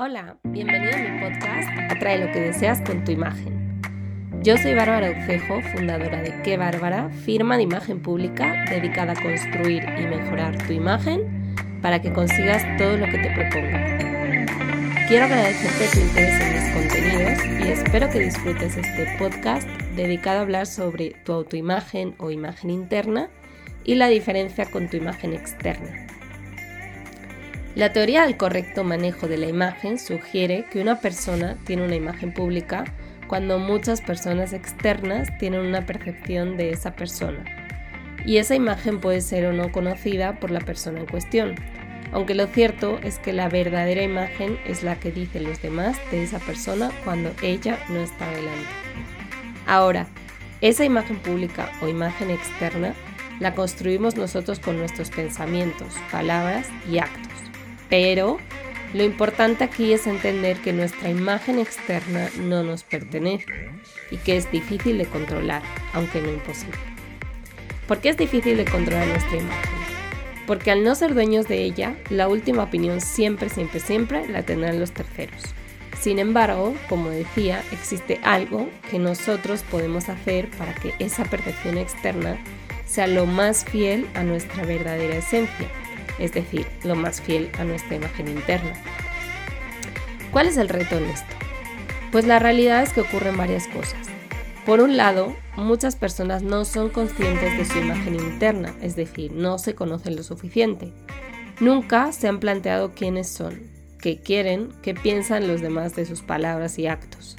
Hola, bienvenido a mi podcast Atrae lo que deseas con tu imagen. Yo soy Bárbara Ucejo, fundadora de Qué Bárbara, firma de imagen pública dedicada a construir y mejorar tu imagen para que consigas todo lo que te propongas. Quiero agradecerte tu interés en mis contenidos y espero que disfrutes este podcast dedicado a hablar sobre tu autoimagen o imagen interna y la diferencia con tu imagen externa. La teoría del correcto manejo de la imagen sugiere que una persona tiene una imagen pública cuando muchas personas externas tienen una percepción de esa persona. Y esa imagen puede ser o no conocida por la persona en cuestión, aunque lo cierto es que la verdadera imagen es la que dicen los demás de esa persona cuando ella no está delante. Ahora, esa imagen pública o imagen externa la construimos nosotros con nuestros pensamientos, palabras y actos. Pero lo importante aquí es entender que nuestra imagen externa no nos pertenece y que es difícil de controlar, aunque no imposible. ¿Por qué es difícil de controlar nuestra imagen? Porque al no ser dueños de ella, la última opinión siempre, siempre, siempre la tendrán los terceros. Sin embargo, como decía, existe algo que nosotros podemos hacer para que esa percepción externa sea lo más fiel a nuestra verdadera esencia es decir, lo más fiel a nuestra imagen interna. ¿Cuál es el reto en esto? Pues la realidad es que ocurren varias cosas. Por un lado, muchas personas no son conscientes de su imagen interna, es decir, no se conocen lo suficiente. Nunca se han planteado quiénes son, qué quieren, qué piensan los demás de sus palabras y actos.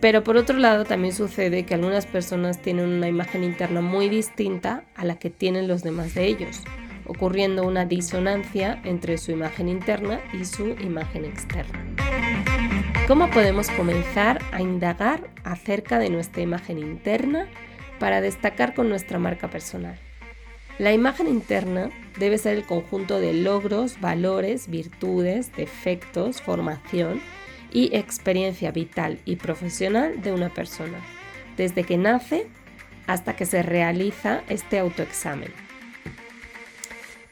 Pero por otro lado, también sucede que algunas personas tienen una imagen interna muy distinta a la que tienen los demás de ellos ocurriendo una disonancia entre su imagen interna y su imagen externa. ¿Cómo podemos comenzar a indagar acerca de nuestra imagen interna para destacar con nuestra marca personal? La imagen interna debe ser el conjunto de logros, valores, virtudes, defectos, formación y experiencia vital y profesional de una persona, desde que nace hasta que se realiza este autoexamen.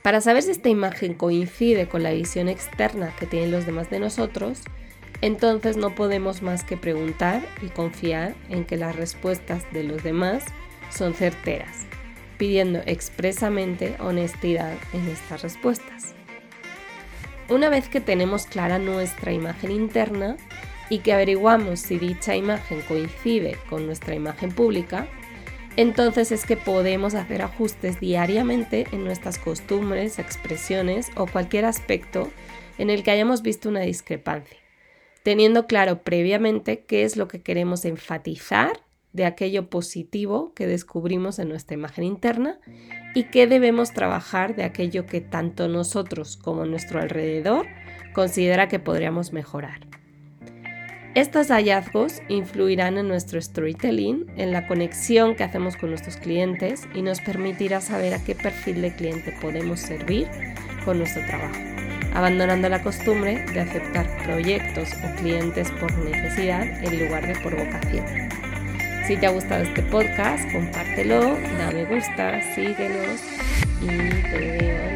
Para saber si esta imagen coincide con la visión externa que tienen los demás de nosotros, entonces no podemos más que preguntar y confiar en que las respuestas de los demás son certeras, pidiendo expresamente honestidad en estas respuestas. Una vez que tenemos clara nuestra imagen interna y que averiguamos si dicha imagen coincide con nuestra imagen pública, entonces es que podemos hacer ajustes diariamente en nuestras costumbres, expresiones o cualquier aspecto en el que hayamos visto una discrepancia, teniendo claro previamente qué es lo que queremos enfatizar de aquello positivo que descubrimos en nuestra imagen interna y qué debemos trabajar de aquello que tanto nosotros como nuestro alrededor considera que podríamos mejorar. Estos hallazgos influirán en nuestro storytelling, en la conexión que hacemos con nuestros clientes y nos permitirá saber a qué perfil de cliente podemos servir con nuestro trabajo, abandonando la costumbre de aceptar proyectos o clientes por necesidad en lugar de por vocación. Si te ha gustado este podcast, compártelo, da me gusta, síguenos y te veo